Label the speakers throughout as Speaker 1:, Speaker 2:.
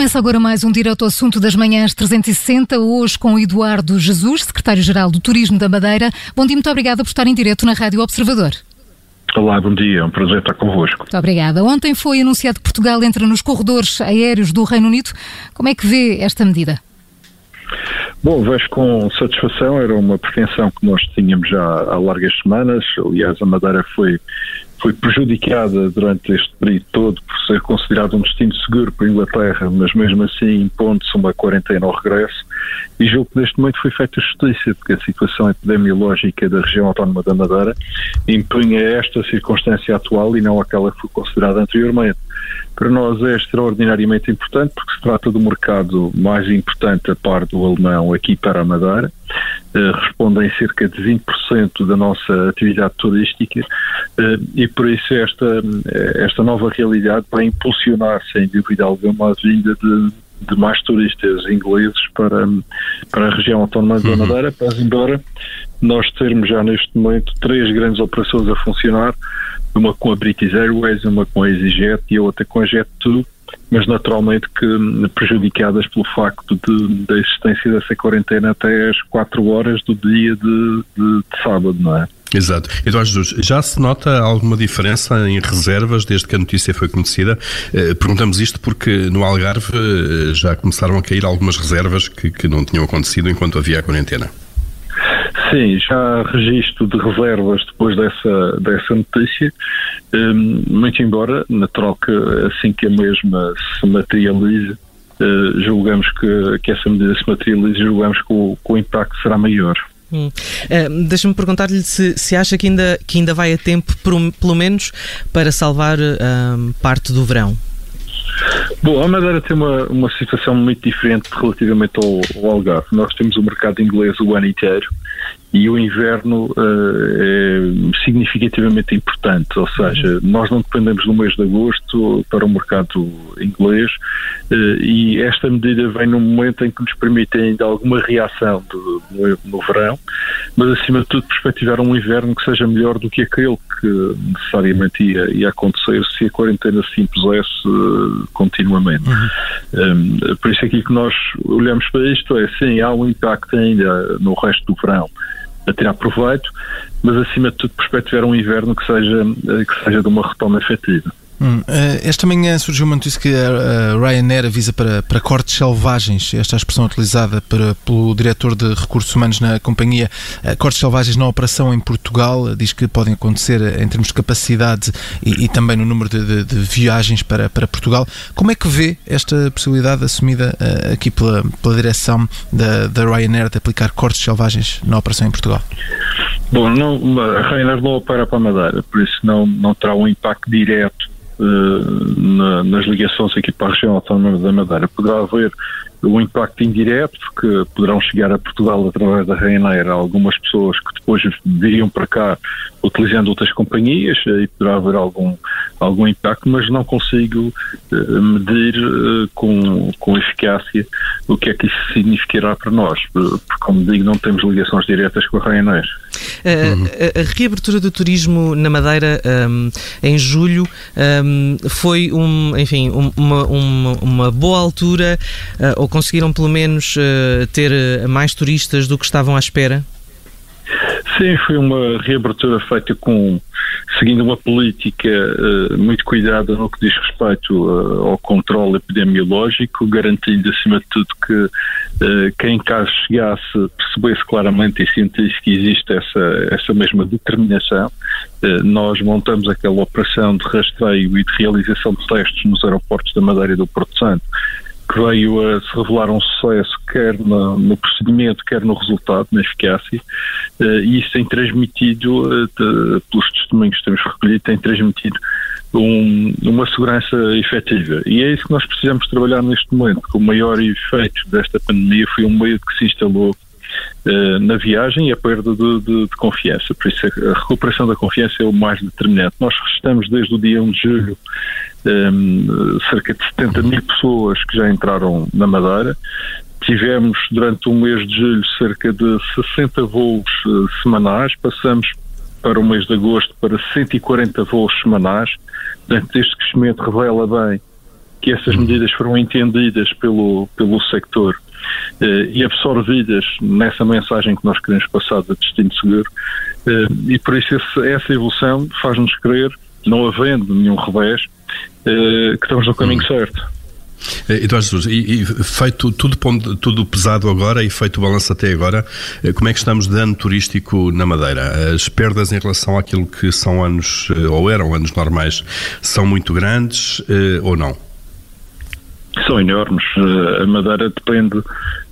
Speaker 1: Começa agora mais um direto ao assunto das manhãs 360, hoje com Eduardo Jesus, secretário-geral do Turismo da Madeira. Bom dia, muito obrigada por estar em direto na Rádio Observador.
Speaker 2: Olá, bom dia, é um prazer estar convosco.
Speaker 1: Muito obrigada. Ontem foi anunciado que Portugal entra nos corredores aéreos do Reino Unido. Como é que vê esta medida?
Speaker 2: Bom, vejo com satisfação, era uma pretensão que nós tínhamos já há largas semanas, aliás a Madeira foi foi prejudicada durante este período todo por ser considerado um destino seguro para a Inglaterra, mas mesmo assim impondo-se uma quarentena ao regresso. E julgo que neste momento foi feita justiça, porque a situação epidemiológica da região autónoma da Madeira impunha esta circunstância atual e não aquela que foi considerada anteriormente. Para nós é extraordinariamente importante porque se trata do mercado mais importante a par do alemão aqui para a Madeira eh, respondem cerca de 20% da nossa atividade turística eh, e por isso esta, eh, esta nova realidade vai impulsionar, sem dúvida alguma, a vinda de, de mais turistas ingleses para, para a região autónoma da uhum. Madeira, mas embora nós termos já neste momento três grandes operações a funcionar, uma com a British Airways, uma com a EasyJet e a outra com a Jet2, mas naturalmente que prejudicadas pelo facto de, da existência dessa quarentena até às 4 horas do dia de, de, de sábado, não é?
Speaker 3: Exato. Eduardo Jesus, já se nota alguma diferença em reservas desde que a notícia foi conhecida? Eh, perguntamos isto porque no Algarve eh, já começaram a cair algumas reservas que, que não tinham acontecido enquanto havia a quarentena.
Speaker 2: Sim, já registro de reservas depois dessa, dessa notícia, um, muito embora, na troca, assim que a mesma se materialize, uh, julgamos que, que essa medida se materialize, julgamos que o, que o impacto será maior. Hum.
Speaker 4: Uh, Deixa-me perguntar-lhe se, se acha que ainda, que ainda vai a tempo, por, pelo menos, para salvar uh, parte do verão.
Speaker 2: Bom, a Madeira tem uma, uma situação muito diferente relativamente ao, ao Algarve. Nós temos o mercado inglês o ano inteiro e o inverno uh, é significativamente importante, ou seja, nós não dependemos do mês de agosto para o mercado inglês uh, e esta medida vem num momento em que nos permite ainda alguma reação do, no, no, verão, mas acima de tudo perspectivar um inverno que seja melhor do que aquele que necessariamente ia, ia acontecer se a quarentena se impusesse uh, continuamente. Uhum. Um, por isso aqui que nós olhamos para isto é, sim, há um impacto ainda no resto do verão, a tirar proveito, mas acima de tudo perspectivar um inverno que seja, eh, que seja de uma retoma efetiva.
Speaker 5: Hum, eh, esta manhã surgiu uma notícia que a Ryanair avisa para, para cortes selvagens, esta é expressão utilizada para, pelo diretor de recursos humanos na companhia, eh, cortes selvagens na operação em Portugal, diz que podem acontecer em termos de capacidade e, e também no número de, de, de, viagens para, para Portugal. Como é que vê esta possibilidade assumida aqui pela, pela direção da, da Ryanair de aplicar cortes selvagens na operação em Portugal?
Speaker 2: Bom, não, a Ryanair não opera para Madeira, por isso não, não terá um impacto direto eh, na, nas ligações aqui para a região autónoma da Madeira. Poderá haver um impacto indireto, porque poderão chegar a Portugal através da Ryanair algumas pessoas que depois viriam para cá utilizando outras companhias e poderá haver algum, algum impacto, mas não consigo uh, medir com, com eficácia o que é que isso significará para nós, porque, como digo, não temos ligações diretas com a Ryanair.
Speaker 4: A, a, reabertura do turismo na Madeira um, em julho um, foi um, enfim, uma, uma, uma, boa altura, uh, ou conseguiram pelo menos uh, ter mais turistas do que estavam à espera?
Speaker 2: Sim, foi uma reabertura feita com seguindo uma política uh, muito cuidada no que diz respeito uh, ao controle epidemiológico, garantindo acima de tudo que uh, quem cá chegasse percebesse claramente e sentisse que existe essa, essa mesma determinação. nós montamos aquela operação de rastreio e de realização de testes nos aeroportos da Madeira e do Porto Santo que veio a se revelar um sucesso quer no, no procedimento, quer no resultado, na eficácia, uh, e isso tem transmitido, uh, de, pelos testemunhos que temos recolhido, tem transmitido um, uma segurança efetiva. E é isso que nós precisamos trabalhar neste momento, que o maior efeito desta pandemia foi um meio que se instalou uh, na viagem e a perda de, de, de, confiança. Por isso a recuperação da confiança é o mais determinante. Nós estamos desde o dia 1 de julho um, cerca de 70 mil pessoas que já entraram na Madeira. Tivemos durante o mês de julho cerca de 60 voos uh, semanais, passamos para o mês de agosto para 140 voos semanais. Portanto, este crescimento revela bem que essas uhum. medidas foram entendidas pelo, pelo sector eh, e absorvidas nessa mensagem que nós queremos passar de destino seguro. Eh, e por isso esse, essa evolução faz-nos crer, não havendo nenhum revés, eh, que estamos no caminho uhum. certo.
Speaker 3: Eduardo Jesus, e, e, feito tudo, tudo pesado agora e feito o balanço até agora, como é que estamos de ano turístico na Madeira? As perdas em relação àquilo que são anos, ou eram anos normais, são muito grandes ou não?
Speaker 2: são enormes. Eh, a Madeira depende,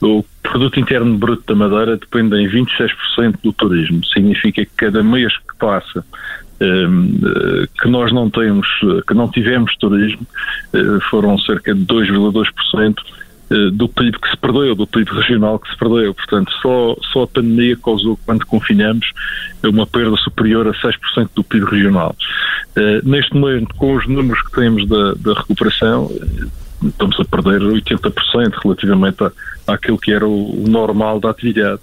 Speaker 2: o produto interno bruto da Madeira depende em 26% do turismo. Significa que cada mês que passa eh, que nós não temos, que não tivemos turismo, eh, foram cerca de 2,2% do PIB que se perdeu, do PIB regional que se perdeu. Portanto, só, só a pandemia causou, quando confinamos, uma perda superior a 6% do PIB regional. neste momento, com os números que temos da, da recuperação, estamos a perder 80% relativamente àquilo que era o normal da atividade.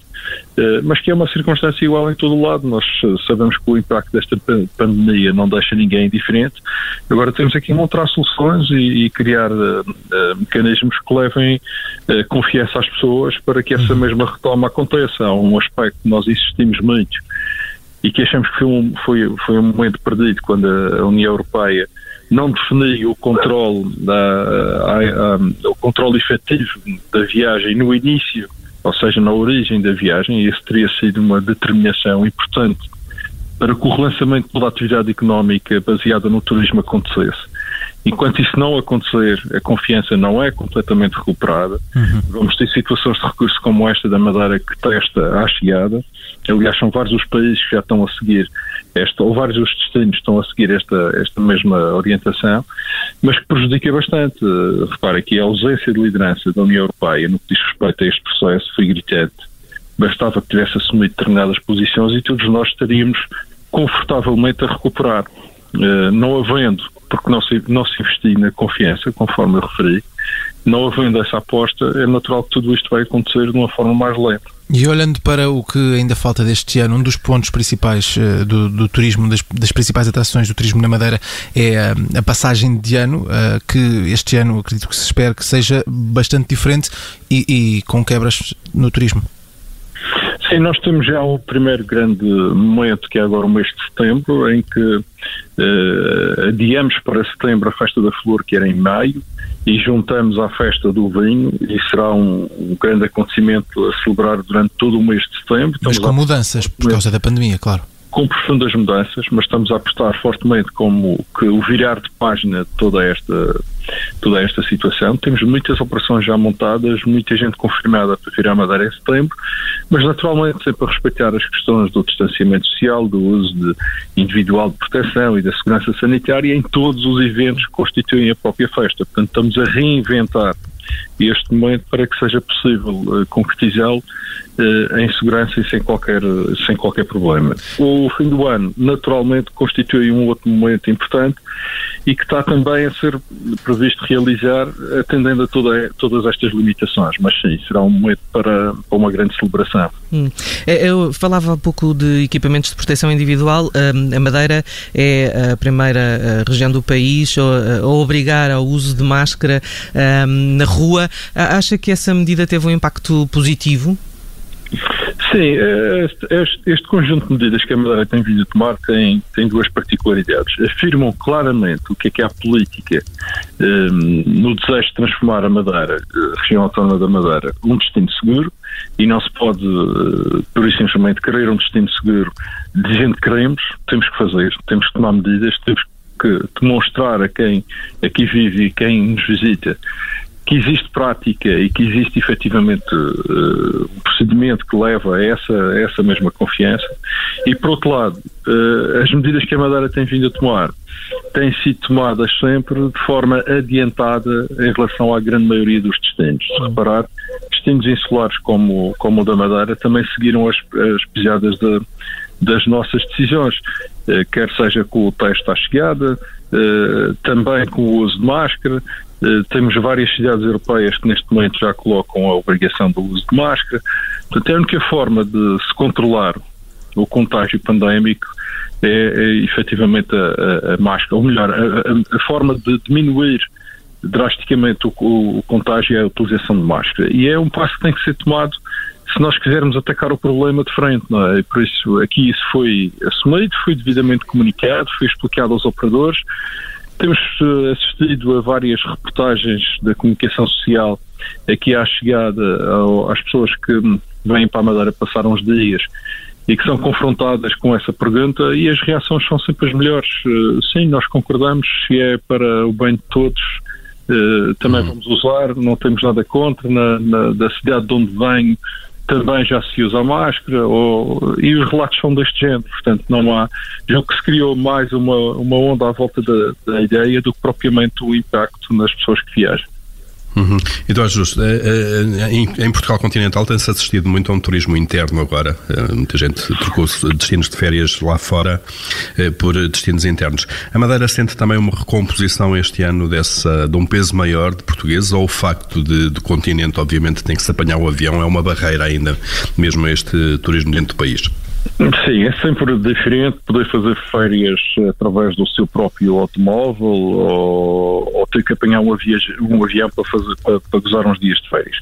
Speaker 2: Uh, mas que é uma circunstância igual em todo o lado. Nós sabemos que o impacto desta pandemia não deixa ninguém indiferente. Agora temos aqui encontrar soluções e, e criar uh, uh, mecanismos que levem confiança às pessoas para que essa uhum. mesma retoma aconteça. Há um aspecto que nós insistimos muito e que achamos que foi um, foi, foi um momento perdido quando a, a União Europeia não defini o controle da, a, a, o controle efetivo da viagem no início, ou seja, na origem da viagem, isso teria sido uma determinação importante para que o relançamento da atividade económica baseada no turismo acontecesse. Enquanto isso não acontecer, a confiança não é completamente recuperada. Uhum. Vamos ter situações de recurso como esta da Madeira que testa à chegada. Aliás, são vários os países que já estão a seguir esta, ou vários os destinos estão a seguir esta, esta mesma orientação, mas que prejudica bastante. Repara que a ausência de liderança da União Europeia no que diz respeito a este processo foi gritante. Bastava que tivesse assumido determinadas posições e todos nós estaríamos confortavelmente a recuperar. Uh, não havendo, porque não se, não se investiu na confiança, conforme eu referi, não havendo essa aposta, é natural que tudo isto vai acontecer de uma forma mais lenta.
Speaker 5: E olhando para o que ainda falta deste ano, um dos pontos principais uh, do, do, turismo, das, das, principais atrações do turismo na Madeira é a, a passagem de ano, uh, que este ano acredito que se espera que seja bastante diferente e, e com quebras no turismo.
Speaker 2: Sim, nós temos já o primeiro grande momento, que é agora o mês de setembro, em que uh, adiamos para setembro a Festa da Flor, que era em maio, e juntamos à Festa do Vinho, e será um, um grande acontecimento a celebrar durante todo o mês de setembro.
Speaker 5: Mas com mudanças, por causa da pandemia, claro
Speaker 2: com profundas mudanças, mas estamos a apostar fortemente como que o virar de página de toda esta, toda esta situação. Temos muitas operações já montadas, muita gente confirmada para virar Madeira em setembro, mas naturalmente sempre a respeitar as questões do distanciamento social, do uso de individual de proteção e da segurança sanitária em todos os eventos que constituem a própria festa. Portanto, estamos a reinventar este momento para que seja possível uh, concretizá-lo uh, em segurança e sem qualquer, sem qualquer problema. O fim do ano, naturalmente, constitui um outro momento importante e que está também a ser previsto realizar atendendo a toda, todas estas limitações. Mas sim, será um momento para, para uma grande celebração. Hum.
Speaker 4: Eu falava há pouco de equipamentos de proteção individual. A Madeira é a primeira eh, região do país a obrigar ao uso de máscara na rua. Acha que essa medida teve um impacto positivo?
Speaker 2: Sim, este, este, conjunto de medidas que a Madeira tem vindo a tomar tem, tem duas particularidades. Afirmam claramente o que é que é a política um, no desejo de transformar a Madeira, a região autónoma da Madeira, um destino seguro e não se pode, uh, por isso simplesmente, querer um destino seguro dizendo que queremos, temos que fazer, temos que tomar medidas, temos que demonstrar a quem aqui vive e quem nos visita que existe prática e que existe efetivamente uh, um procedimento que leva a essa, a essa mesma confiança. E, por outro lado, uh, as medidas que a Madeira tem vindo a tomar têm sido tomadas sempre de forma adiantada em relação à grande maioria dos destinos. Se reparar, destinos insulares como, como o da Madeira também seguiram as, as pisadas de, das nossas decisões, uh, quer seja com o texto à chegada, também com o uso de máscara, temos várias cidades europeias que neste momento já colocam a obrigação do uso de máscara. Portanto, a única forma de se controlar o contágio pandémico é, é efetivamente a, a, a, máscara, ou melhor, a, a, forma de diminuir drasticamente o, o, contágio é a utilização de máscara. E é um passo que tem que ser tomado se nós quisermos atacar o problema de frente, não é? Por isso, aqui isso foi assumido, foi devidamente comunicado, foi explicado aos operadores. Temos uh, assistido a várias reportagens da comunicação social aqui à chegada ao, às pessoas que vêm para a Madeira passar uns dias e que são confrontadas com essa pergunta e as reações são sempre as melhores. Uh, sim, nós concordamos, se é para o bem de todos, uh, também uhum. vamos usar, não temos nada contra. Na, na, da cidade de onde venho também já se usa a máscara ou, e os relatos são deste género, portanto não há, já que se criou mais uma, uma onda à volta da, da ideia do que propriamente o impacto nas pessoas que viajam.
Speaker 3: Uhum. Eduardo Justo, eh, eh, em, Portugal continental tem-se assistido muito a um turismo interno agora. Muita gente trocou destinos de férias lá fora por destinos internos. A Madeira sente também uma recomposição este ano dessa, de um peso maior de portugueses ou o facto de, do continente, obviamente, tem que se apanhar o avião, é uma barreira ainda, mesmo este turismo dentro do país?
Speaker 2: Sim, é sempre diferente poder fazer férias através do seu próprio automóvel ou, ou ter que apanhar um, avião, um avião para, fazer, para, para gozar uns dias de férias.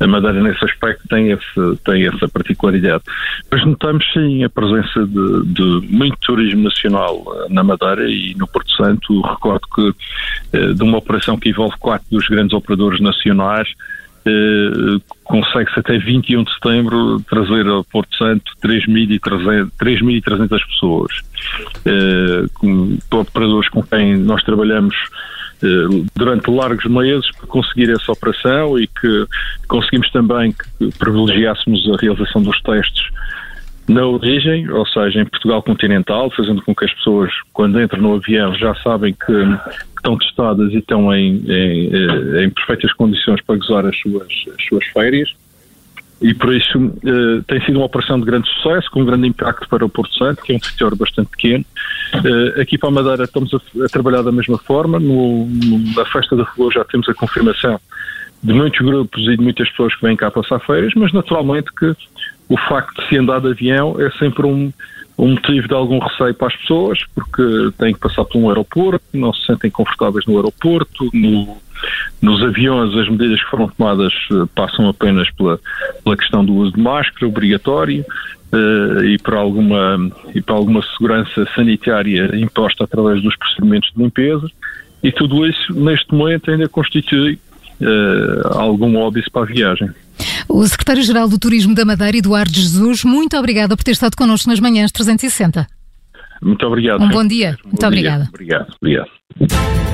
Speaker 2: A Madeira, nesse aspecto, tem, esse, tem essa particularidade. Mas notamos, sim, a presença de, de muito turismo nacional eh, na Madeira e no Porto Santo. Recordo que eh, de uma operação que envolve quatro dos grandes operadores nacionais, eh, consegue-se até 21 de setembro trazer ao Porto Santo 3.300 pessoas. Eh, com operadores com quem nós trabalhamos eh, durante largos meses para conseguir essa operação e que conseguimos também que privilegiássemos a realização dos testes na origem, ou seja, em Portugal continental, fazendo com que as pessoas, quando entram no avião, já sabem que estão testadas e estão em, em, eh, em perfeitas condições para gozar as suas, as suas férias. E por isso uh, tem sido uma operação de grande sucesso, com um grande impacto para o Porto Santo, que é um território bastante pequeno. Uh, aqui para a Madeira estamos a, a trabalhar da mesma forma. No, na Festa da Flor já temos a confirmação de muitos grupos e de muitas pessoas que vêm cá passar férias, mas naturalmente que o facto de se andar de avião é sempre um, um motivo de algum receio para as pessoas, porque têm que passar por um aeroporto, não se sentem confortáveis no aeroporto, no, nos aviões as medidas que foram tomadas eh, passam apenas pela, pela questão do uso de máscara obrigatório uh, e, para alguma, e para alguma segurança sanitária imposta através dos procedimentos de limpeza e tudo isso neste momento ainda constitui uh, algum óbvio para a viagem.
Speaker 1: O secretário-geral do Turismo da Madeira, Eduardo Jesus, muito obrigado por ter estado connosco nas manhãs 360.
Speaker 2: Muito obrigado.
Speaker 1: Um bom dia. Muito
Speaker 2: bom
Speaker 1: obrigada.
Speaker 2: Dia. Obrigado. Obrigado.